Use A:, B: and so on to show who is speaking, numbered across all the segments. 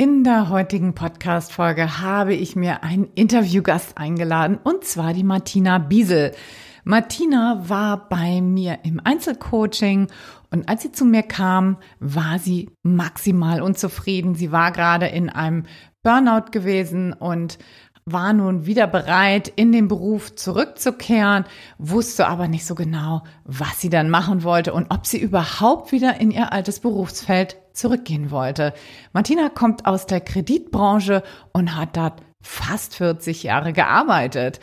A: In der heutigen Podcast-Folge habe ich mir einen Interviewgast eingeladen und zwar die Martina Biesel. Martina war bei mir im Einzelcoaching und als sie zu mir kam, war sie maximal unzufrieden. Sie war gerade in einem Burnout gewesen und war nun wieder bereit, in den Beruf zurückzukehren, wusste aber nicht so genau, was sie dann machen wollte und ob sie überhaupt wieder in ihr altes Berufsfeld zurückgehen wollte. Martina kommt aus der Kreditbranche und hat dort fast 40 Jahre gearbeitet.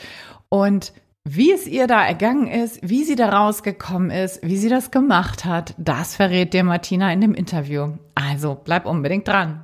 A: Und wie es ihr da ergangen ist, wie sie da rausgekommen ist, wie sie das gemacht hat, das verrät dir Martina in dem Interview. Also bleib unbedingt dran.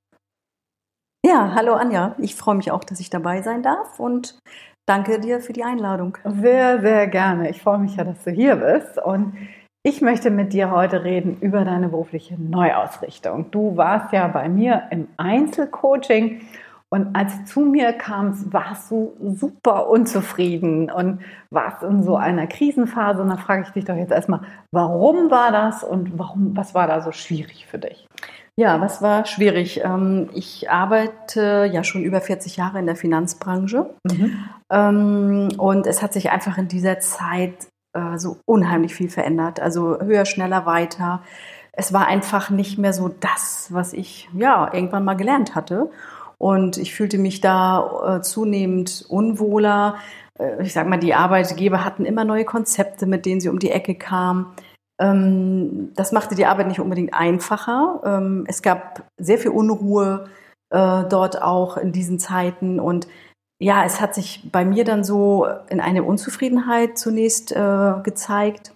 B: Ja, hallo Anja. Ich freue mich auch, dass ich dabei sein darf und danke dir für die Einladung.
A: Sehr, sehr gerne. Ich freue mich ja, dass du hier bist und ich möchte mit dir heute reden über deine berufliche Neuausrichtung. Du warst ja bei mir im Einzelcoaching und als du zu mir kamst, warst du super unzufrieden und warst in so einer Krisenphase. Und da frage ich dich doch jetzt erstmal, warum war das und warum, was war da so schwierig für dich?
B: Ja, was war schwierig? Ähm, ich arbeite ja schon über 40 Jahre in der Finanzbranche mhm. Ähm, und es hat sich einfach in dieser Zeit äh, so unheimlich viel verändert. Also höher, schneller, weiter. Es war einfach nicht mehr so das, was ich ja irgendwann mal gelernt hatte. Und ich fühlte mich da äh, zunehmend unwohler. Äh, ich sag mal, die Arbeitgeber hatten immer neue Konzepte, mit denen sie um die Ecke kamen. Ähm, das machte die Arbeit nicht unbedingt einfacher. Ähm, es gab sehr viel Unruhe äh, dort auch in diesen Zeiten und ja, es hat sich bei mir dann so in eine Unzufriedenheit zunächst äh, gezeigt.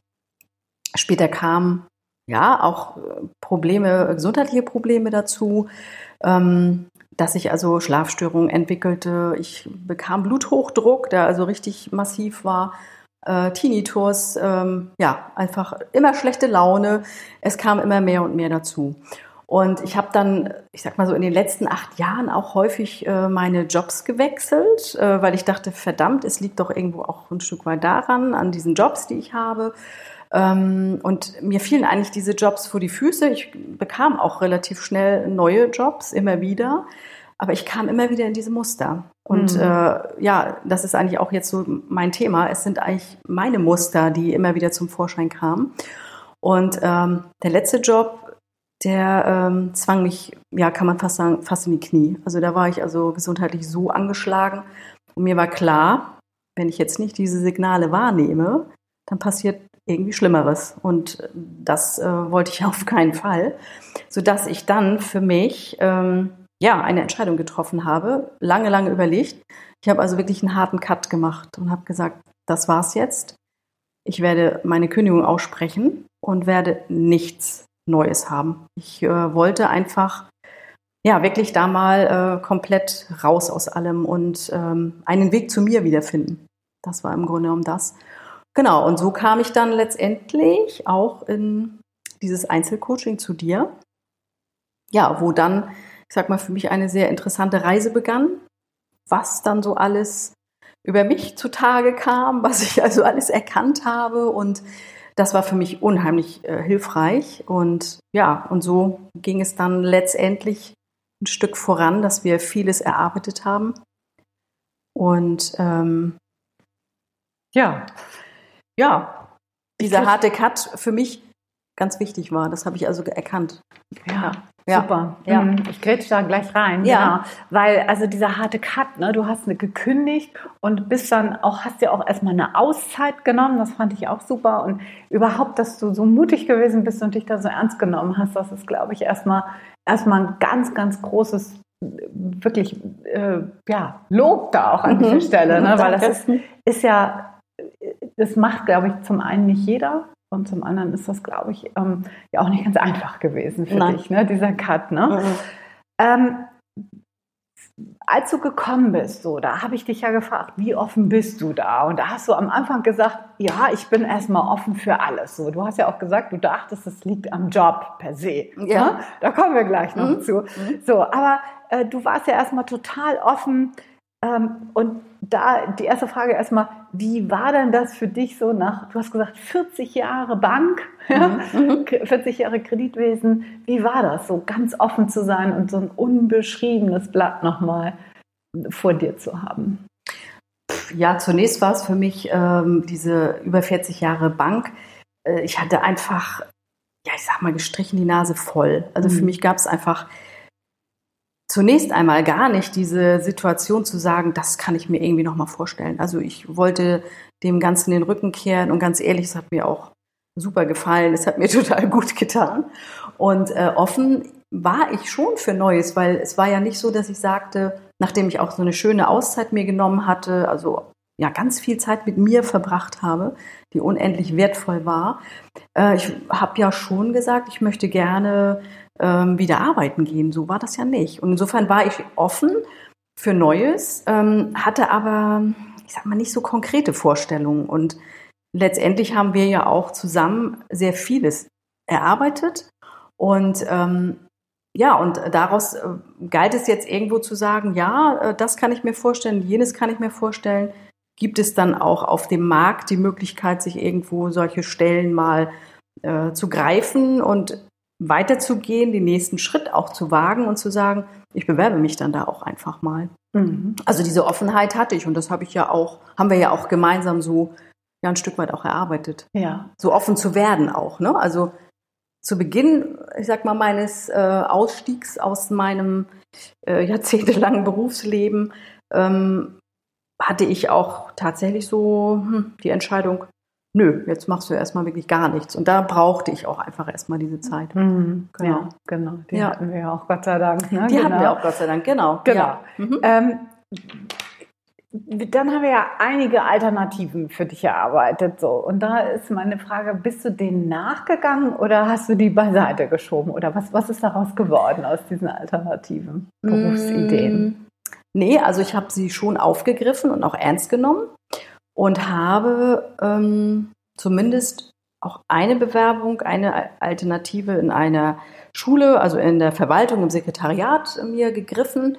B: Später kamen ja auch Probleme, gesundheitliche Probleme dazu, ähm, dass ich also Schlafstörungen entwickelte. Ich bekam Bluthochdruck, der also richtig massiv war äh, Tinnitus, ähm, ja, einfach immer schlechte Laune. Es kam immer mehr und mehr dazu. Und ich habe dann, ich sag mal so, in den letzten acht Jahren auch häufig äh, meine Jobs gewechselt, äh, weil ich dachte, verdammt, es liegt doch irgendwo auch ein Stück weit daran, an diesen Jobs, die ich habe. Ähm, und mir fielen eigentlich diese Jobs vor die Füße. Ich bekam auch relativ schnell neue Jobs, immer wieder. Aber ich kam immer wieder in diese Muster. Und mhm. äh, ja, das ist eigentlich auch jetzt so mein Thema. Es sind eigentlich meine Muster, die immer wieder zum Vorschein kamen. Und ähm, der letzte Job, der ähm, zwang mich, ja, kann man fast sagen, fast in die Knie. Also da war ich also gesundheitlich so angeschlagen. Und mir war klar, wenn ich jetzt nicht diese Signale wahrnehme, dann passiert irgendwie Schlimmeres. Und das äh, wollte ich auf keinen Fall. Sodass ich dann für mich ähm, ja, eine Entscheidung getroffen habe, lange, lange überlegt. Ich habe also wirklich einen harten Cut gemacht und habe gesagt, das war's jetzt. Ich werde meine Kündigung aussprechen und werde nichts Neues haben. Ich äh, wollte einfach, ja, wirklich da mal äh, komplett raus aus allem und ähm, einen Weg zu mir wiederfinden. Das war im Grunde genommen das. Genau, und so kam ich dann letztendlich auch in dieses Einzelcoaching zu dir. Ja, wo dann ich sag mal, für mich eine sehr interessante Reise begann, was dann so alles über mich zutage kam, was ich also alles erkannt habe. Und das war für mich unheimlich äh, hilfreich. Und ja, und so ging es dann letztendlich ein Stück voran, dass wir vieles erarbeitet haben. Und ähm, ja, ja, dieser harte Cut für mich ganz wichtig war. Das habe ich also erkannt.
A: Ja, ja. super. Ja. Mhm. Ich grätsch da gleich rein. Ja. Genau. Weil, also dieser harte Cut, ne, du hast eine gekündigt und bist dann auch, hast dir auch erstmal eine Auszeit genommen. Das fand ich auch super. Und überhaupt, dass du so mutig gewesen bist und dich da so ernst genommen hast, das ist, glaube ich, erstmal, erstmal ein ganz, ganz großes wirklich äh, ja, Lob da auch an mhm. dieser Stelle, ne? weil das ist, ist ja, das macht, glaube ich, zum einen nicht jeder, Und zum anderen ist das, glaube ich, ähm, ja auch nicht ganz einfach gewesen für Nein. dich, ne? dieser Cut. Ne? Mhm. Ähm, als du gekommen bist, so, da habe ich dich ja gefragt, wie offen bist du da? Und da hast du am Anfang gesagt, ja, ich bin erstmal offen für alles. So, du hast ja auch gesagt, du dachtest, es liegt am Job per se. Ja. Ne? Da kommen wir gleich noch mhm. zu. Mhm. So, aber äh, du warst ja erstmal total offen. Ähm, und da die erste Frage erstmal, wie war denn das für dich so nach, du hast gesagt, 40 Jahre Bank, ja, 40 mhm. Jahre Kreditwesen, wie war das so, ganz offen zu sein und so ein unbeschriebenes Blatt nochmal vor dir zu haben?
B: Ja, zunächst war es für mich ähm, diese über 40 Jahre Bank. Äh, ich hatte einfach, ja, ich sag mal, gestrichen die Nase voll. Also mhm. für mich gab es einfach zunächst einmal gar nicht diese Situation zu sagen, das kann ich mir irgendwie nochmal vorstellen. Also ich wollte dem Ganzen den Rücken kehren und ganz ehrlich, es hat mir auch super gefallen, es hat mir total gut getan. Und äh, offen war ich schon für Neues, weil es war ja nicht so, dass ich sagte, nachdem ich auch so eine schöne Auszeit mir genommen hatte, also ja ganz viel Zeit mit mir verbracht habe, die unendlich wertvoll war. Äh, ich habe ja schon gesagt, ich möchte gerne ähm, wieder arbeiten gehen. So war das ja nicht. Und insofern war ich offen für Neues, ähm, hatte aber, ich sag mal, nicht so konkrete Vorstellungen. Und letztendlich haben wir ja auch zusammen sehr vieles erarbeitet. Und ähm, ja, und daraus äh, galt es jetzt irgendwo zu sagen, ja, äh, das kann ich mir vorstellen, jenes kann ich mir vorstellen. Gibt es dann auch auf dem Markt die Möglichkeit, sich irgendwo solche Stellen mal äh, zu greifen? Und weiterzugehen, den nächsten Schritt auch zu wagen und zu sagen, ich bewerbe mich dann da auch einfach mal. Mhm. Also diese Offenheit hatte ich und das habe ich ja auch, haben wir ja auch gemeinsam so ja ein Stück weit auch erarbeitet. Ja. So offen zu werden auch, ne? Also zu Beginn, ich sag mal, meines äh, Ausstiegs aus meinem äh, jahrzehntelangen Berufsleben ähm, hatte ich auch tatsächlich so hm, die Entscheidung, nö, jetzt machst du erstmal wirklich gar nichts. Und da brauchte ich auch einfach erstmal diese Zeit.
A: Mhm, genau. Ja, genau. Die ja. hatten wir ja auch, Gott sei Dank.
B: Ne? Die genau. hatten wir auch, Gott sei Dank, genau.
A: Genau. Ja. Mhm. Ähm, dann haben wir ja einige Alternativen für dich erarbeitet. So. Und da ist meine Frage, bist du denen nachgegangen oder hast du die beiseite geschoben? Oder was, was ist daraus geworden aus diesen alternativen Berufsideen? Mm,
B: nee, also ich habe sie schon aufgegriffen und auch ernst genommen und habe ähm, zumindest auch eine Bewerbung, eine Alternative in einer Schule, also in der Verwaltung, im Sekretariat mir gegriffen.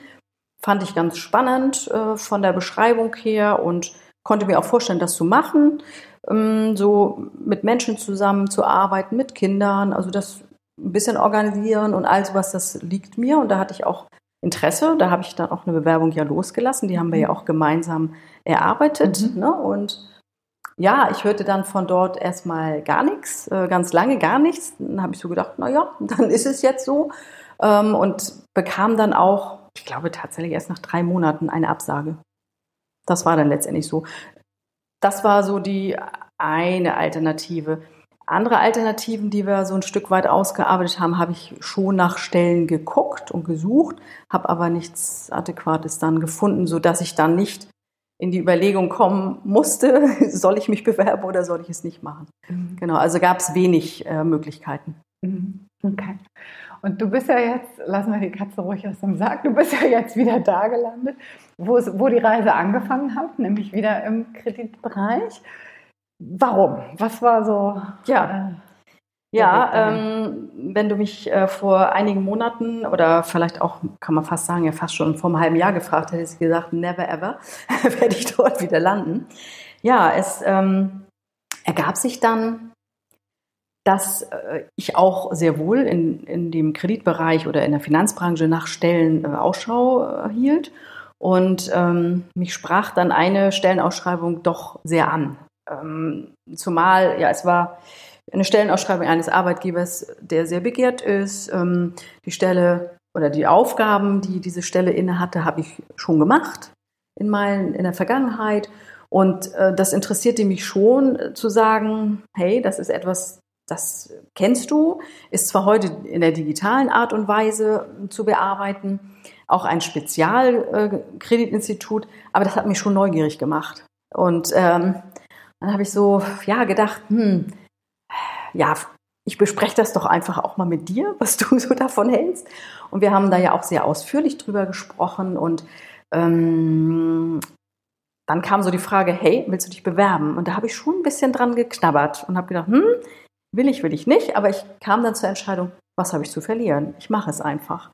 B: Fand ich ganz spannend äh, von der Beschreibung her und konnte mir auch vorstellen, das zu machen, ähm, so mit Menschen zusammen zu arbeiten, mit Kindern, also das ein bisschen organisieren und all sowas, das liegt mir und da hatte ich auch Interesse. Da habe ich dann auch eine Bewerbung ja losgelassen. Die haben wir ja mhm. auch gemeinsam erarbeitet. Mhm. Ne? Und ja, ich hörte dann von dort erstmal gar nichts, äh, ganz lange gar nichts. Dann habe ich so gedacht, na ja, dann ist es jetzt so. Ähm, und bekam dann auch, ich glaube tatsächlich erst nach drei Monaten eine Absage. Das war dann letztendlich so. Das war so die eine Alternative. Andere Alternativen, die wir so ein Stück weit ausgearbeitet haben, habe ich schon nach Stellen geguckt und gesucht, habe aber nichts Adäquates dann gefunden, sodass ich dann nicht in die Überlegung kommen musste, soll ich mich bewerben oder soll ich es nicht machen. Mhm. Genau, also gab es wenig äh, Möglichkeiten.
A: Mhm. Okay. Und du bist ja jetzt, lassen wir die Katze ruhig aus dem Sack, du bist ja jetzt wieder da gelandet, wo, es, wo die Reise angefangen hat, nämlich wieder im Kreditbereich. Warum? Was war so?
B: Ja. Äh, ja, ähm, wenn du mich äh, vor einigen Monaten oder vielleicht auch, kann man fast sagen, ja fast schon vor einem halben Jahr gefragt hättest du gesagt, never ever werde ich dort wieder landen. Ja, es ähm, ergab sich dann, dass äh, ich auch sehr wohl in, in dem Kreditbereich oder in der Finanzbranche nach Stellen äh, Ausschau äh, hielt. Und ähm, mich sprach dann eine Stellenausschreibung doch sehr an. Ähm, zumal, ja, es war eine Stellenausschreibung eines Arbeitgebers, der sehr begehrt ist. Ähm, die Stelle oder die Aufgaben, die diese Stelle innehatte, habe ich schon gemacht in, mein, in der Vergangenheit. Und äh, das interessierte mich schon zu sagen, hey, das ist etwas, das kennst du, ist zwar heute in der digitalen Art und Weise zu bearbeiten, auch ein Spezialkreditinstitut, äh, aber das hat mich schon neugierig gemacht. Und ähm, dann habe ich so, ja, gedacht, hm, ja, ich bespreche das doch einfach auch mal mit dir, was du so davon hältst. Und wir haben da ja auch sehr ausführlich drüber gesprochen und ähm, dann kam so die Frage, hey, willst du dich bewerben? Und da habe ich schon ein bisschen dran geknabbert und habe gedacht, hm, will ich, will ich nicht. Aber ich kam dann zur Entscheidung, was habe ich zu verlieren? Ich mache es einfach.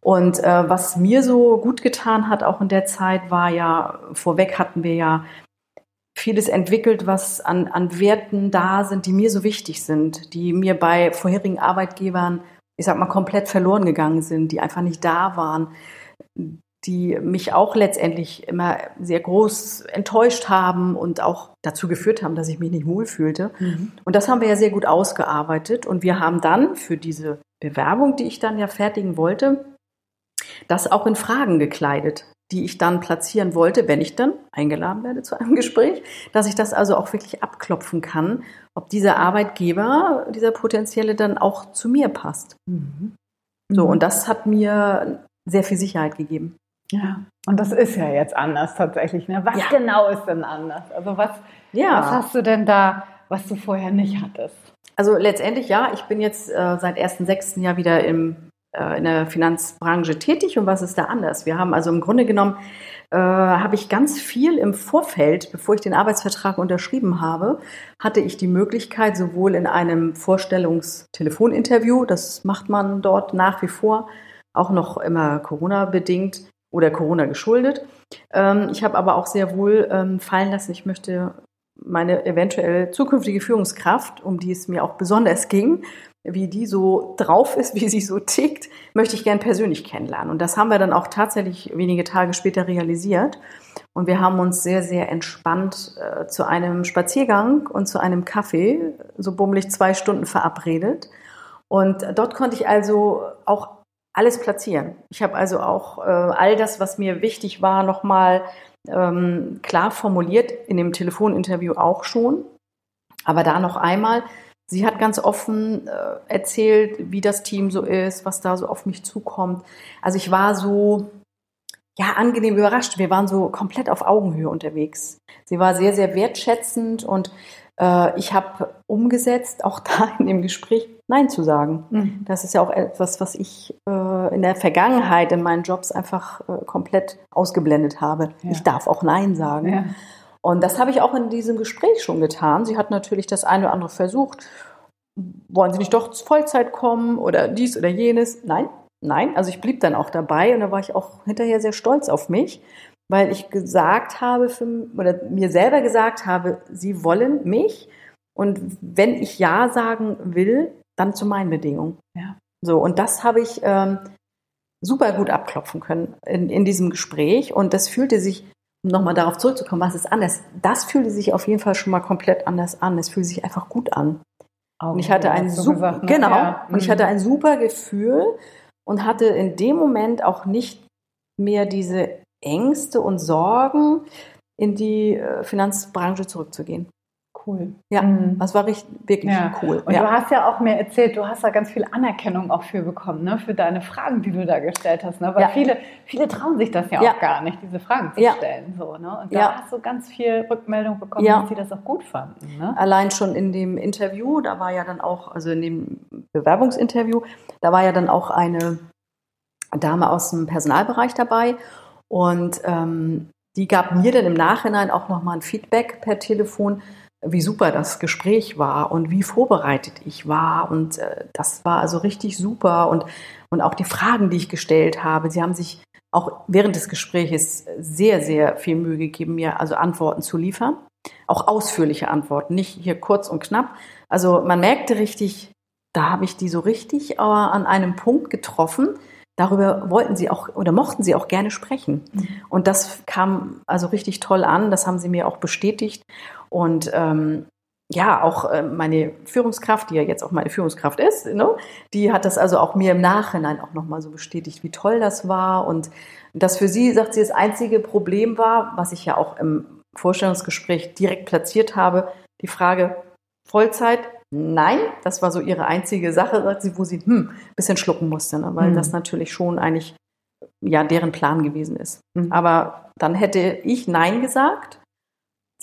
B: Und äh, was mir so gut getan hat, auch in der Zeit, war ja, vorweg hatten wir ja vieles entwickelt, was an, an Werten da sind, die mir so wichtig sind, die mir bei vorherigen Arbeitgebern, ich sag mal, komplett verloren gegangen sind, die einfach nicht da waren, die mich auch letztendlich immer sehr groß enttäuscht haben und auch dazu geführt haben, dass ich mich nicht wohlfühlte. Mhm. Und das haben wir ja sehr gut ausgearbeitet. Und wir haben dann für diese Bewerbung, die ich dann ja fertigen wollte, das auch in Fragen gekleidet, die ich dann platzieren wollte, wenn ich dann eingeladen werde zu einem Gespräch, dass ich das also auch wirklich abklopfen kann, ob dieser Arbeitgeber, dieser potenzielle dann auch zu mir passt. Mhm. So, mhm. und das hat mir sehr viel Sicherheit gegeben.
A: Ja, und das ist ja jetzt anders tatsächlich. Ne? Was ja. genau ist denn anders? Also was, ja. was hast du denn da, was du vorher nicht hattest?
B: Also letztendlich ja, ich bin jetzt äh, seit 1.6. Jahr wieder im, in der Finanzbranche tätig und was ist da anders? Wir haben also im Grunde genommen, äh, habe ich ganz viel im Vorfeld, bevor ich den Arbeitsvertrag unterschrieben habe, hatte ich die Möglichkeit, sowohl in einem Vorstellungstelefoninterview, das macht man dort nach wie vor, auch noch immer Corona-bedingt, oder Corona geschuldet. Ähm, ich habe aber auch sehr wohl ähm, fallen lassen, ich möchte meine eventuell zukünftige Führungskraft, um die es mir auch besonders ging, wie die so drauf ist, wie sie so tickt, möchte ich gern persönlich kennenlernen. Und das haben wir dann auch tatsächlich wenige Tage später realisiert. Und wir haben uns sehr, sehr entspannt äh, zu einem Spaziergang und zu einem Kaffee, so bummelig zwei Stunden verabredet. Und dort konnte ich also auch alles platzieren. Ich habe also auch äh, all das, was mir wichtig war, nochmal ähm, klar formuliert, in dem Telefoninterview auch schon. Aber da noch einmal, sie hat ganz offen äh, erzählt, wie das Team so ist, was da so auf mich zukommt. Also ich war so, ja, angenehm überrascht. Wir waren so komplett auf Augenhöhe unterwegs. Sie war sehr, sehr wertschätzend und äh, ich habe umgesetzt, auch da in dem Gespräch Nein zu sagen. Mhm. Das ist ja auch etwas, was ich äh, in der Vergangenheit in meinen Jobs einfach äh, komplett ausgeblendet habe. Ja. Ich darf auch Nein sagen. Ja. Und das habe ich auch in diesem Gespräch schon getan. Sie hat natürlich das eine oder andere versucht. Wollen Sie nicht doch Vollzeit kommen oder dies oder jenes? Nein, nein. Also ich blieb dann auch dabei und da war ich auch hinterher sehr stolz auf mich, weil ich gesagt habe für, oder mir selber gesagt habe, Sie wollen mich und wenn ich Ja sagen will, dann zu meinen Bedingungen. Ja. So, und das habe ich ähm, super gut abklopfen können in, in diesem Gespräch. Und das fühlte sich, um nochmal darauf zurückzukommen, was ist anders, das fühlte sich auf jeden Fall schon mal komplett anders an. Es fühlte sich einfach gut an. und ich hatte ein super, gesagt, ne? genau, ja. und ich hatte ein super Gefühl und hatte in dem Moment auch nicht mehr diese Ängste und Sorgen, in die äh, Finanzbranche zurückzugehen
A: cool.
B: Ja, mhm. das war richtig, wirklich ja. cool.
A: Und ja. du hast ja auch mir erzählt, du hast da ganz viel Anerkennung auch für bekommen, ne? für deine Fragen, die du da gestellt hast. Ne? Weil ja. viele, viele trauen sich das ja, auch gar nicht, diese Fragen zu stellen. So, ne? Und da hast du ganz viel Rückmeldung bekommen, dass sie das auch gut fanden. Ne?
B: Allein schon in dem Interview, da war ja dann auch, also in dem Bewerbungsinterview, da war ja dann auch eine Dame aus dem Personalbereich dabei. Und ähm, die gab mir dann im Nachhinein auch nochmal ein Feedback per Telefon, wie super das Gespräch war und wie vorbereitet ich war. Und äh, das war also richtig super. Und, und auch die Fragen, die ich gestellt habe, sie haben sich auch während des Gesprächs sehr, sehr viel Mühe gegeben, mir also Antworten zu liefern. Auch ausführliche Antworten, nicht hier kurz und knapp. Also man merkte richtig, da habe ich die so richtig äh, an einem Punkt getroffen. Darüber wollten sie auch oder mochten sie auch gerne sprechen. Mhm. Und das kam also richtig toll an. Das haben sie mir auch bestätigt. Und ähm, ja, auch äh, meine Führungskraft, die ja jetzt auch meine Führungskraft ist, ne, die hat das also auch mir im Nachhinein auch nochmal so bestätigt, wie toll das war. Und das für sie, sagt sie, das einzige Problem war, was ich ja auch im Vorstellungsgespräch direkt platziert habe, die Frage Vollzeit. Nein, das war so ihre einzige Sache, sagt sie, wo sie hm, ein bisschen schlucken musste, ne, weil mhm. das natürlich schon eigentlich ja deren Plan gewesen ist. Mhm. Aber dann hätte ich Nein gesagt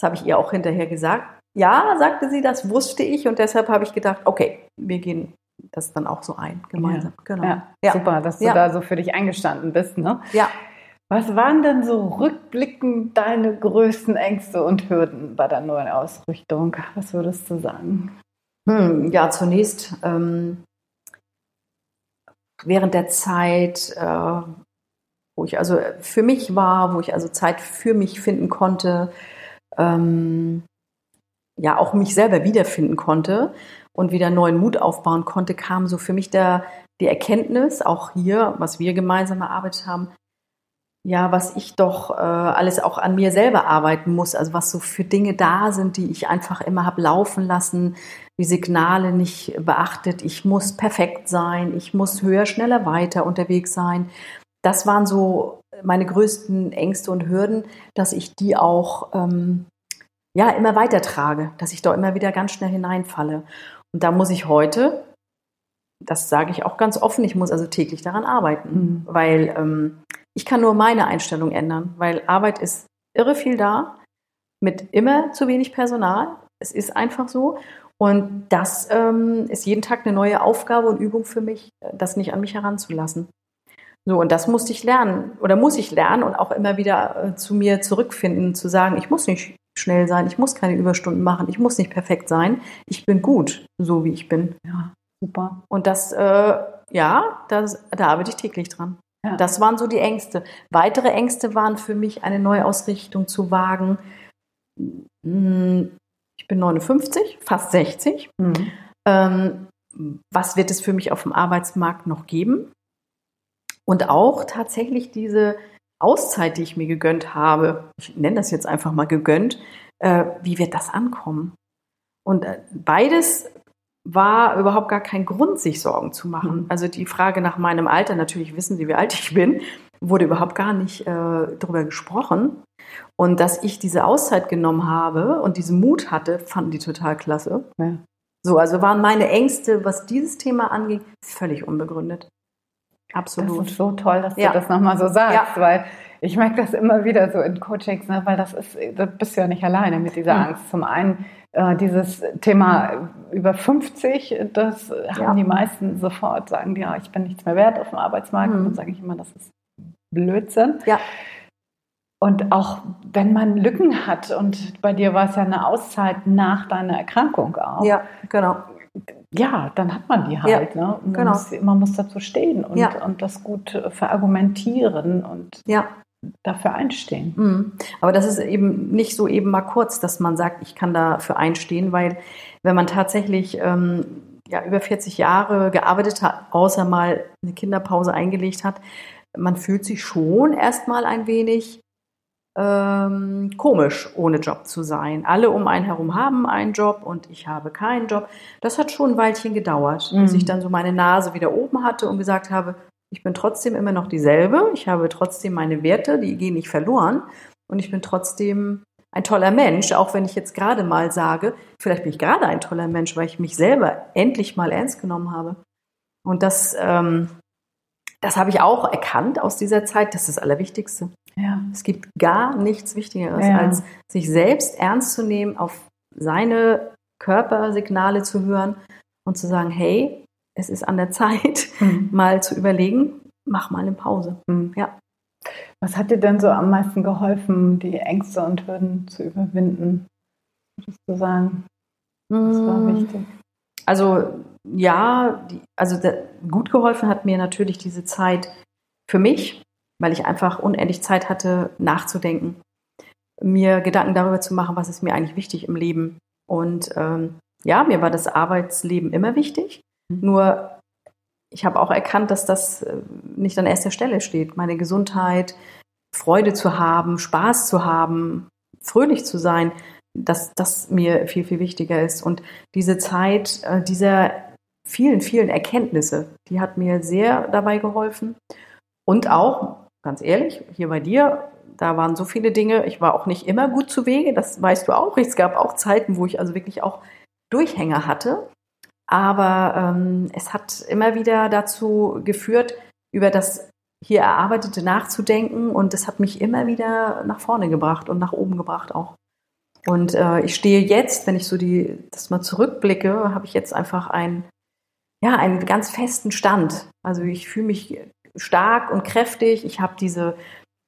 B: das habe ich ihr auch hinterher gesagt. ja, sagte sie, das wusste ich und deshalb habe ich gedacht, okay, wir gehen das dann auch so ein, gemeinsam.
A: Ja. Genau. Ja. ja. Super, dass du da so für dich eingestanden bist. Ne?
B: Ja.
A: Was waren denn so rückblickend deine größten Ängste und Hürden bei der neuen Ausrichtung? Was würdest du sagen?
B: Hm, ja, zunächst ähm, während der Zeit, äh, wo ich also für mich war, wo ich also Zeit für mich finden konnte, ähm, ja auch mich selber wiederfinden konnte und wieder neuen Mut aufbauen konnte, kam so für mich der, die Erkenntnis, auch hier, was wir gemeinsam erarbeitet haben, ja, was ich doch äh, alles auch an mir selber arbeiten muss, also was so für Dinge da sind, die ich einfach immer habe laufen lassen, die Signale nicht beachtet, ich muss perfekt sein, ich muss höher, schneller, weiter unterwegs sein. Das waren so meine größten Ängste und Hürden, dass ich die auch ähm, ja immer weiter trage, dass ich da immer wieder ganz schnell hineinfalle. Und da muss ich heute, das sage ich auch ganz offen, ich muss also täglich daran arbeiten, mhm. weil ähm, ich kann nur meine Einstellung ändern, weil Arbeit ist irre viel da, mit immer zu wenig Personal. Es ist einfach so. Und das ähm, ist jeden Tag eine neue Aufgabe und Übung für mich, das nicht an mich heranzulassen. So, und das musste ich lernen oder muss ich lernen und auch immer wieder äh, zu mir zurückfinden, zu sagen, ich muss nicht schnell sein, ich muss keine Überstunden machen, ich muss nicht perfekt sein, ich bin gut, so wie ich bin.
A: Ja, super.
B: Und das, äh, ja, das, da arbeite ich täglich dran. Ja. Das waren so die Ängste. Weitere Ängste waren für mich, eine Neuausrichtung zu wagen. Hm, ich bin 59, fast 60. Mhm. Ähm, was wird es für mich auf dem Arbeitsmarkt noch geben? Und auch tatsächlich diese Auszeit, die ich mir gegönnt habe, ich nenne das jetzt einfach mal gegönnt, äh, wie wird das ankommen? Und äh, beides war überhaupt gar kein Grund, sich Sorgen zu machen. Mhm. Also die Frage nach meinem Alter, natürlich wissen Sie, wie alt ich bin, wurde überhaupt gar nicht äh, darüber gesprochen. Und dass ich diese Auszeit genommen habe und diesen Mut hatte, fanden die total klasse. Ja. So, also waren meine Ängste, was dieses Thema anging, völlig unbegründet.
A: Absolut. Das ist so toll, dass ja. du das nochmal so sagst, ja. weil ich merke das immer wieder so in Coachings, ne, weil das ist, da bist du ja nicht alleine mit dieser mhm. Angst. Zum einen äh, dieses Thema über 50, das ja. haben die meisten sofort, sagen ja, ich bin nichts mehr wert auf dem Arbeitsmarkt. Mhm. Und dann sage ich immer, das ist Blödsinn.
B: Ja.
A: Und auch wenn man Lücken hat, und bei dir war es ja eine Auszeit nach deiner Erkrankung auch.
B: Ja, genau.
A: Ja, dann hat man die halt. Ja, ne? man, genau. muss, man muss dazu stehen und, ja. und das gut verargumentieren und
B: ja
A: dafür einstehen.
B: Mhm. Aber das ist eben nicht so eben mal kurz, dass man sagt, ich kann dafür einstehen, weil wenn man tatsächlich ähm, ja, über 40 Jahre gearbeitet hat, außer mal eine Kinderpause eingelegt hat, man fühlt sich schon erstmal ein wenig ähm, komisch, ohne Job zu sein. Alle um einen herum haben einen Job und ich habe keinen Job. Das hat schon ein Weilchen gedauert, mhm. bis ich dann so meine Nase wieder oben hatte und gesagt habe, ich bin trotzdem immer noch dieselbe. Ich habe trotzdem meine Werte, die gehen nicht verloren. Und ich bin trotzdem ein toller Mensch, auch wenn ich jetzt gerade mal sage, vielleicht bin ich gerade ein toller Mensch, weil ich mich selber endlich mal ernst genommen habe. Und das, ähm, das habe ich auch erkannt aus dieser Zeit. Das ist das Allerwichtigste.
A: Ja.
B: Es gibt gar nichts Wichtigeres, ja. als sich selbst ernst zu nehmen, auf seine Körpersignale zu hören und zu sagen, hey, es ist an der Zeit, mhm. mal zu überlegen, mach mal eine Pause. Mhm. Ja.
A: Was hat dir denn so am meisten geholfen, die Ängste und Hürden zu überwinden? Würdest du sagen?
B: Das war mhm. wichtig. Also ja, die, also der, gut geholfen hat mir natürlich diese Zeit für mich, weil ich einfach unendlich Zeit hatte, nachzudenken, mir Gedanken darüber zu machen, was ist mir eigentlich wichtig im Leben. Und ähm, ja, mir war das Arbeitsleben immer wichtig. Nur ich habe auch erkannt, dass das äh, nicht an erster Stelle steht. Meine Gesundheit, Freude zu haben, Spaß zu haben, fröhlich zu sein, dass das mir viel, viel wichtiger ist. Und diese Zeit äh, dieser vielen, vielen Erkenntnisse, die hat mir sehr dabei geholfen. Und auch, ganz ehrlich, hier bei dir, da waren so viele Dinge, ich war auch nicht immer gut zu Wege, das weißt du auch. Es gab auch Zeiten, wo ich also wirklich auch Durchhänger hatte. Aber ähm, es hat immer wieder dazu geführt, über das hier Erarbeitete nachzudenken und es hat mich immer wieder nach vorne gebracht und nach oben gebracht auch. Und äh, ich stehe jetzt, wenn ich so die, das mal zurückblicke, habe ich jetzt einfach ein, ja, einen ganz festen Stand. Also ich fühle mich stark und kräftig. Ich habe diese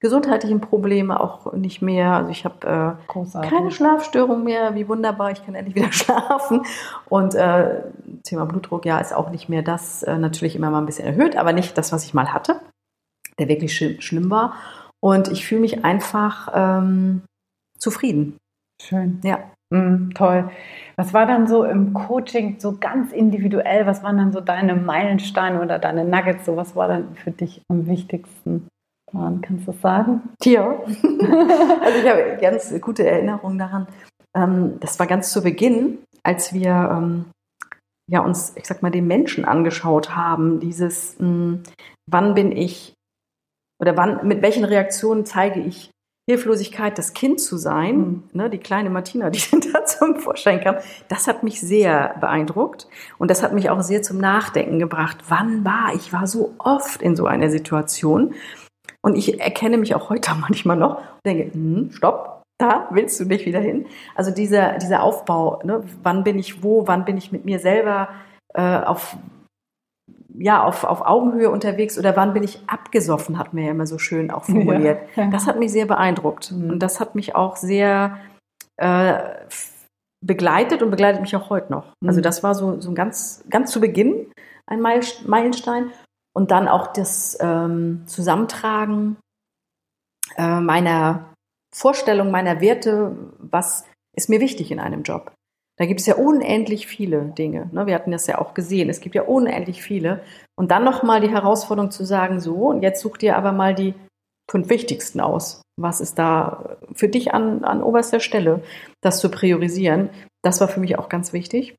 B: gesundheitlichen Probleme auch nicht mehr. Also ich habe äh, keine Schlafstörung mehr. Wie wunderbar, ich kann endlich wieder schlafen. Und äh, Thema Blutdruck, ja, ist auch nicht mehr das. Äh, natürlich immer mal ein bisschen erhöht, aber nicht das, was ich mal hatte, der wirklich sch schlimm war. Und ich fühle mich einfach ähm, zufrieden.
A: Schön. Ja. Mm, toll. Was war dann so im Coaching so ganz individuell? Was waren dann so deine Meilensteine oder deine Nuggets? So was war dann für dich am wichtigsten? Daran? Kannst du das sagen?
B: Ja. also ich habe ganz gute Erinnerungen daran. Ähm, das war ganz zu Beginn, als wir ähm, ja, uns, ich sag mal, den Menschen angeschaut haben. Dieses, mh, wann bin ich oder wann, mit welchen Reaktionen zeige ich Hilflosigkeit, das Kind zu sein, mhm. ne, die kleine Martina, die da zum Vorschein kam, das hat mich sehr beeindruckt und das hat mich auch sehr zum Nachdenken gebracht. Wann war ich? war so oft in so einer Situation und ich erkenne mich auch heute manchmal noch und denke, hm, stopp, da willst du nicht wieder hin. Also dieser, dieser Aufbau, ne, wann bin ich wo, wann bin ich mit mir selber äh, auf ja, auf, auf Augenhöhe unterwegs oder wann bin ich abgesoffen, hat mir ja immer so schön auch formuliert. Ja. Das hat mich sehr beeindruckt. Mhm. Und das hat mich auch sehr äh, begleitet und begleitet mich auch heute noch. Mhm. Also das war so, so ganz, ganz zu Beginn ein Meilenstein. Und dann auch das ähm, Zusammentragen äh, meiner Vorstellung, meiner Werte, was ist mir wichtig in einem Job. Da gibt es ja unendlich viele Dinge. Ne? Wir hatten das ja auch gesehen. Es gibt ja unendlich viele. Und dann nochmal die Herausforderung zu sagen, so, und jetzt such dir aber mal die fünf wichtigsten aus. Was ist da für dich an, an oberster Stelle, das zu priorisieren? Das war für mich auch ganz wichtig.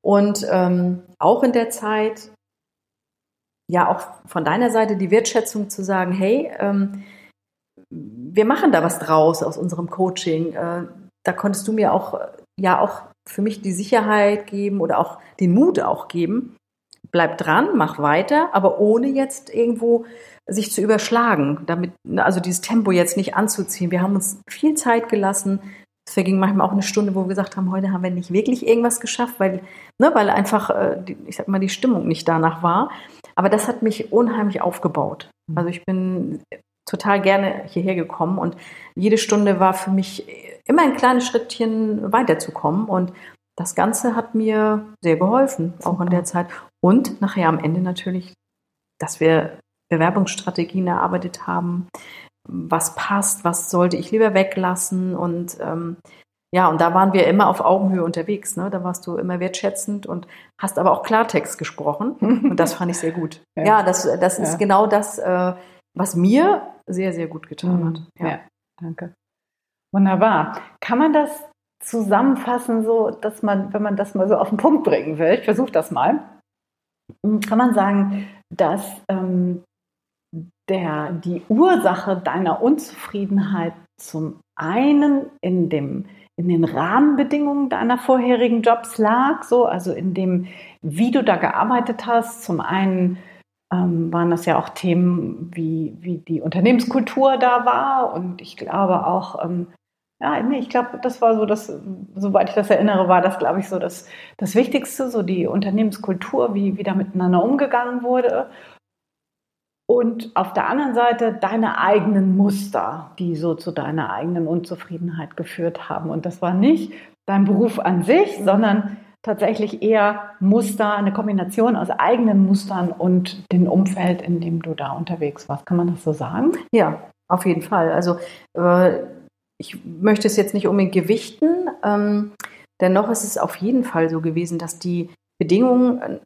B: Und ähm, auch in der Zeit, ja, auch von deiner Seite die Wertschätzung zu sagen, hey, ähm, wir machen da was draus aus unserem Coaching. Äh, da konntest du mir auch, ja, auch für mich die Sicherheit geben oder auch den Mut auch geben. Bleib dran, mach weiter, aber ohne jetzt irgendwo sich zu überschlagen, damit, also dieses Tempo jetzt nicht anzuziehen. Wir haben uns viel Zeit gelassen. Es verging manchmal auch eine Stunde, wo wir gesagt haben, heute haben wir nicht wirklich irgendwas geschafft, weil, ne, weil einfach, äh, ich sag mal, die Stimmung nicht danach war. Aber das hat mich unheimlich aufgebaut. Mhm. Also ich bin total gerne hierher gekommen und jede Stunde war für mich immer ein kleines Schrittchen weiterzukommen. Und das Ganze hat mir sehr geholfen, auch in der Zeit. Und nachher am Ende natürlich, dass wir Bewerbungsstrategien erarbeitet haben, was passt, was sollte ich lieber weglassen und ähm, ja, und da waren wir immer auf Augenhöhe unterwegs. Ne? Da warst du immer wertschätzend und hast aber auch Klartext gesprochen. Und das fand ich sehr gut. ja. ja, das, das ja. ist genau das, äh, was mir sehr, sehr gut getan mhm. hat.
A: Ja. ja, danke. Wunderbar. Kann man das zusammenfassen, so dass man, wenn man das mal so auf den Punkt bringen will, ich versuche das mal, kann man sagen, dass ähm, der, die Ursache deiner Unzufriedenheit zum einen in, dem, in den Rahmenbedingungen deiner vorherigen Jobs lag, so, also in dem, wie du da gearbeitet hast, zum einen ähm, waren das ja auch Themen, wie, wie die Unternehmenskultur da war. Und ich glaube auch, ähm, ja, nee, ich glaube, das war so das, soweit ich das erinnere, war das, glaube ich, so das, das Wichtigste, so die Unternehmenskultur, wie, wie da miteinander umgegangen wurde. Und auf der anderen Seite deine eigenen Muster, die so zu deiner eigenen Unzufriedenheit geführt haben. Und das war nicht dein Beruf an sich, sondern tatsächlich eher Muster, eine Kombination aus eigenen Mustern und dem Umfeld, in dem du da unterwegs warst. Kann man das so sagen?
B: Ja, auf jeden Fall. Also äh, ich möchte es jetzt nicht unbedingt gewichten. Ähm, dennoch ist es auf jeden Fall so gewesen, dass die Bedingungen, äh,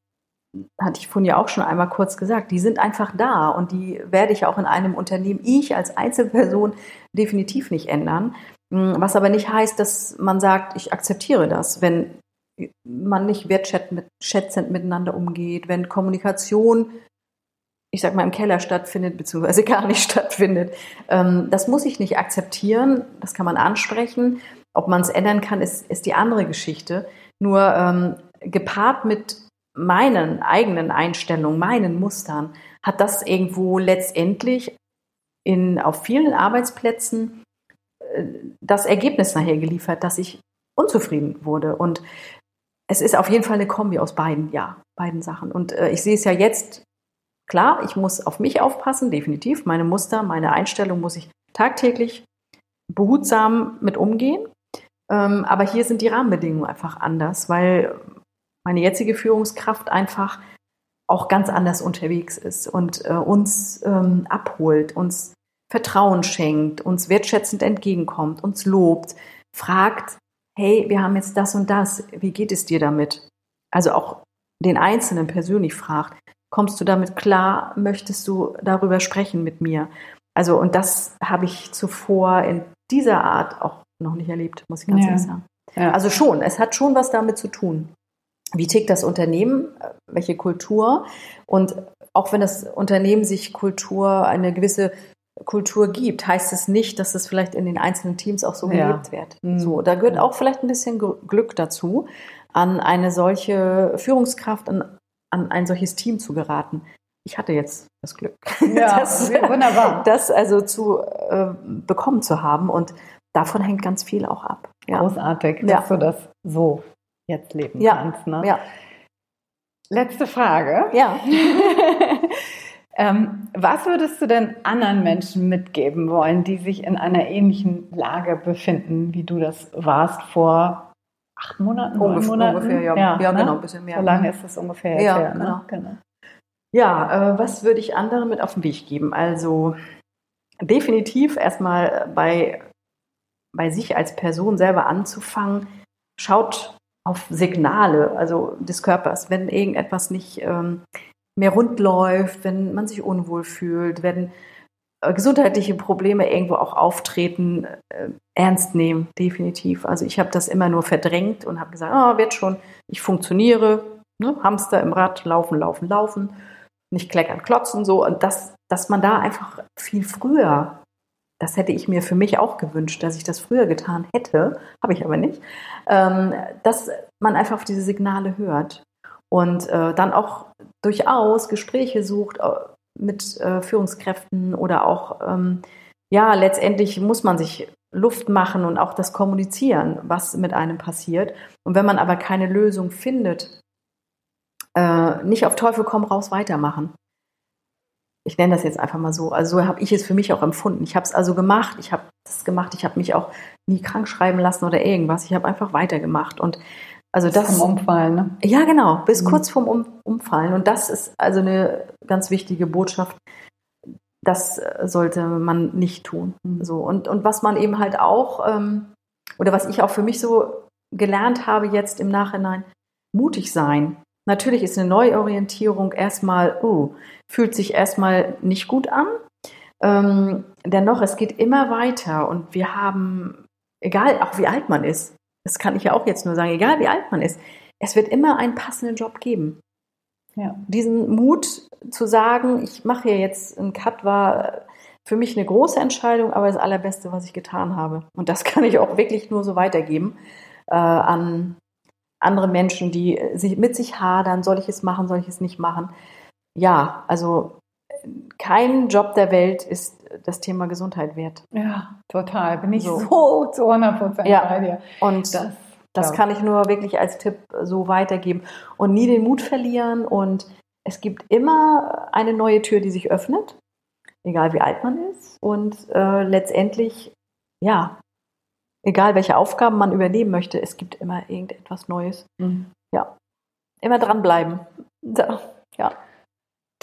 B: hatte ich vorhin ja auch schon einmal kurz gesagt, die sind einfach da und die werde ich auch in einem Unternehmen, ich als Einzelperson, definitiv nicht ändern. Hm, was aber nicht heißt, dass man sagt, ich akzeptiere das, wenn man nicht wertschätzend miteinander umgeht, wenn Kommunikation ich sag mal, im Keller stattfindet, beziehungsweise gar nicht stattfindet. Ähm, das muss ich nicht akzeptieren, das kann man ansprechen. Ob man es ändern kann, ist, ist die andere Geschichte. Nur ähm, gepaart mit meinen eigenen Einstellungen, meinen Mustern, hat das irgendwo letztendlich in, auf vielen Arbeitsplätzen das Ergebnis nachher geliefert, dass ich unzufrieden wurde. Und es ist auf jeden Fall eine Kombi aus beiden, ja, beiden Sachen. Und äh, ich sehe es ja jetzt, klar, ich muss auf mich aufpassen, definitiv. Meine Muster, meine Einstellung muss ich tagtäglich behutsam mit umgehen. Ähm, aber hier sind die Rahmenbedingungen einfach anders, weil meine jetzige Führungskraft einfach auch ganz anders unterwegs ist und äh, uns ähm, abholt, uns Vertrauen schenkt, uns wertschätzend entgegenkommt, uns lobt, fragt, hey, wir haben jetzt das und das, wie geht es dir damit? Also auch den Einzelnen persönlich fragt, kommst du damit klar, möchtest du darüber sprechen mit mir? Also und das habe ich zuvor in dieser Art auch noch nicht erlebt, muss ich ganz ja. ehrlich sagen. Ja. Also schon, es hat schon was damit zu tun. Wie tickt das Unternehmen? Welche Kultur? Und auch wenn das Unternehmen sich Kultur, eine gewisse Kultur gibt, heißt es nicht, dass es vielleicht in den einzelnen Teams auch so ja. gelebt wird. Mhm. So, da gehört auch vielleicht ein bisschen Glück dazu, an eine solche Führungskraft, an, an ein solches Team zu geraten. Ich hatte jetzt das Glück,
A: ja, das, wunderbar.
B: das also zu äh, bekommen zu haben und davon hängt ganz viel auch ab.
A: Ja. Großartig, dass ja. du das so jetzt leben ja. kannst. Ne?
B: Ja.
A: Letzte Frage.
B: Ja.
A: ähm, was würdest du denn anderen Menschen mitgeben wollen, die sich in einer ähnlichen Lage befinden, wie du das warst vor acht Monaten,
B: neun Monaten?
A: Ungefähr,
B: ja.
A: Ja,
B: ja ne? genau, ein bisschen mehr.
A: So lange ist es ungefähr.
B: Ja,
A: her,
B: genau.
A: Ne? genau.
B: Ja, äh, was würde ich anderen mit auf den Weg geben? Also definitiv erstmal bei, bei sich als Person selber anzufangen. Schaut auf Signale, also des Körpers, wenn irgendetwas nicht ähm, mehr rund läuft, wenn man sich unwohl fühlt, wenn gesundheitliche Probleme irgendwo auch auftreten, äh, ernst nehmen, definitiv. Also ich habe das immer nur verdrängt und habe gesagt, oh, wird schon, ich funktioniere, ne? Hamster im Rad, laufen, laufen, laufen, nicht kleckern, klotzen, so. Und das, dass man da einfach viel früher das hätte ich mir für mich auch gewünscht, dass ich das früher getan hätte, habe ich aber nicht, ähm, dass man einfach auf diese Signale hört und äh, dann auch durchaus Gespräche sucht äh, mit äh, Führungskräften oder auch, ähm, ja, letztendlich muss man sich Luft machen und auch das kommunizieren, was mit einem passiert. Und wenn man aber keine Lösung findet, äh, nicht auf Teufel komm raus weitermachen ich nenne das jetzt einfach mal so. Also so habe ich es für mich auch empfunden. Ich habe es also gemacht, ich habe das gemacht, ich habe mich auch nie krank schreiben lassen oder irgendwas. Ich habe einfach weitergemacht und also das
A: vom Umfallen. Ne?
B: Ja, genau, bis mhm. kurz vorm um Umfallen. Und das ist also eine ganz wichtige Botschaft. Das sollte man nicht tun. Mhm. So und und was man eben halt auch ähm, oder was ich auch für mich so gelernt habe jetzt im Nachhinein, mutig sein. Natürlich ist eine Neuorientierung erstmal, oh, fühlt sich erstmal nicht gut an. Ähm, dennoch, es geht immer weiter und wir haben, egal auch wie alt man ist, das kann ich ja auch jetzt nur sagen, egal wie alt man ist, es wird immer einen passenden Job geben. Ja. Diesen Mut zu sagen, ich mache hier jetzt einen Cut, war für mich eine große Entscheidung, aber das Allerbeste, was ich getan habe. Und das kann ich auch wirklich nur so weitergeben äh, an andere Menschen, die sich, mit sich hadern, soll ich es machen, soll ich es nicht machen. Ja, also kein Job der Welt ist das Thema Gesundheit wert.
A: Ja, total. Bin ich so, so zu 100 Prozent
B: ja. bei dir. Und das, das kann ich nur wirklich als Tipp so weitergeben. Und nie den Mut verlieren. Und es gibt immer eine neue Tür, die sich öffnet, egal wie alt man ist. Und äh, letztendlich, ja, egal welche Aufgaben man übernehmen möchte, es gibt immer irgendetwas Neues. Mhm. Ja. Immer dranbleiben. Ja.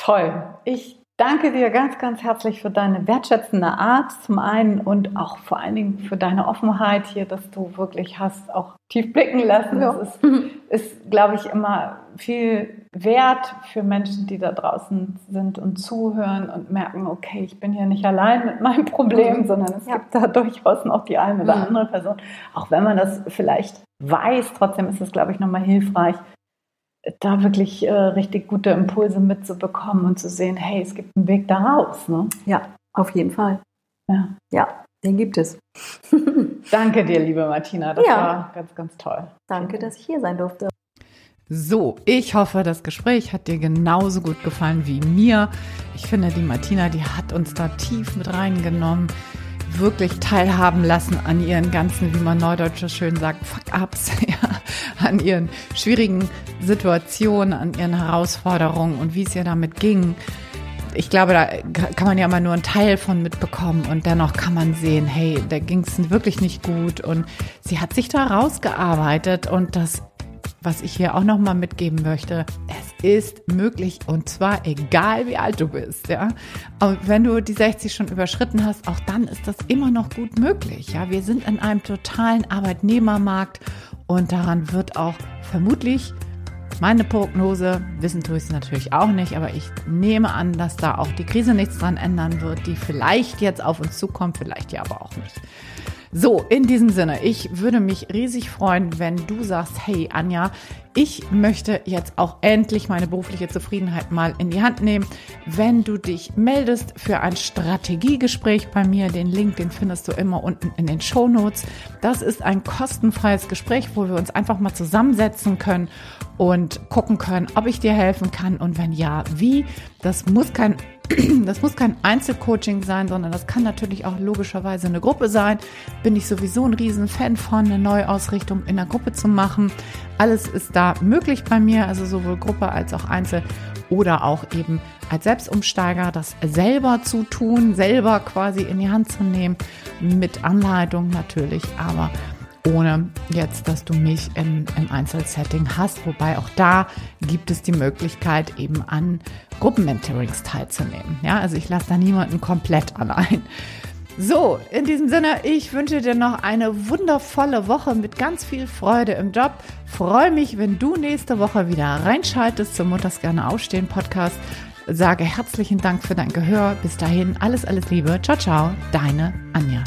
A: Toll. Ich danke dir ganz, ganz herzlich für deine wertschätzende Art zum einen und auch vor allen Dingen für deine Offenheit hier, dass du wirklich hast auch tief blicken lassen. Ja. Das ist, ist, glaube ich, immer viel wert für Menschen, die da draußen sind und zuhören und merken, okay, ich bin hier nicht allein mit meinem Problem, mhm. sondern es ja. gibt da durchaus noch die eine oder mhm. andere Person. Auch wenn man das vielleicht weiß, trotzdem ist es, glaube ich, nochmal hilfreich, da wirklich äh, richtig gute Impulse mitzubekommen und zu sehen, hey, es gibt einen Weg da raus. Ne?
B: Ja, auf jeden Fall. Ja. ja, den gibt es.
A: Danke dir, liebe Martina. Das ja. war ganz, ganz toll.
B: Danke, dass ich hier sein durfte.
A: So, ich hoffe, das Gespräch hat dir genauso gut gefallen wie mir. Ich finde, die Martina, die hat uns da tief mit reingenommen wirklich teilhaben lassen an ihren ganzen, wie man neudeutsch schön sagt, Fuck-ups, ja, an ihren schwierigen Situationen, an ihren Herausforderungen und wie es ihr damit ging. Ich glaube, da kann man ja immer nur einen Teil von mitbekommen und dennoch kann man sehen, hey, da ging es wirklich nicht gut und sie hat sich da rausgearbeitet und das was ich hier auch noch mal mitgeben möchte, es ist möglich und zwar egal wie alt du bist, ja. Und wenn du die 60 schon überschritten hast, auch dann ist das immer noch gut möglich, ja. Wir sind in einem totalen Arbeitnehmermarkt und daran wird auch vermutlich meine Prognose, wissen tue ich es natürlich auch nicht, aber ich nehme an, dass da auch die Krise nichts dran ändern wird, die vielleicht jetzt auf uns zukommt, vielleicht ja aber auch nicht. So, in diesem Sinne, ich würde mich riesig freuen, wenn du sagst, hey Anja, ich möchte jetzt auch endlich meine berufliche Zufriedenheit mal in die Hand nehmen. Wenn du dich meldest für ein Strategiegespräch bei mir, den Link, den findest du immer unten in den Show Notes. Das ist ein kostenfreies Gespräch, wo wir uns einfach mal zusammensetzen können und gucken können, ob ich dir helfen kann und wenn ja, wie. Das muss kein das muss kein Einzelcoaching sein, sondern das kann natürlich auch logischerweise eine Gruppe sein. Bin ich sowieso ein Riesenfan von, eine Neuausrichtung in der Gruppe zu machen. Alles ist da möglich bei mir, also sowohl Gruppe als auch Einzel oder auch eben als Selbstumsteiger das selber zu tun, selber quasi in die Hand zu nehmen, mit Anleitung natürlich, aber ohne jetzt, dass du mich im, im Einzelsetting hast. Wobei auch da gibt es die Möglichkeit, eben an Gruppenmentorings teilzunehmen. Ja, also ich lasse da niemanden komplett allein. So, in diesem Sinne, ich wünsche dir noch eine wundervolle Woche mit ganz viel Freude im Job. Freue mich, wenn du nächste Woche wieder reinschaltest zum Mutters gerne aufstehen Podcast. Sage herzlichen Dank für dein Gehör. Bis dahin, alles, alles Liebe. Ciao, ciao, deine Anja.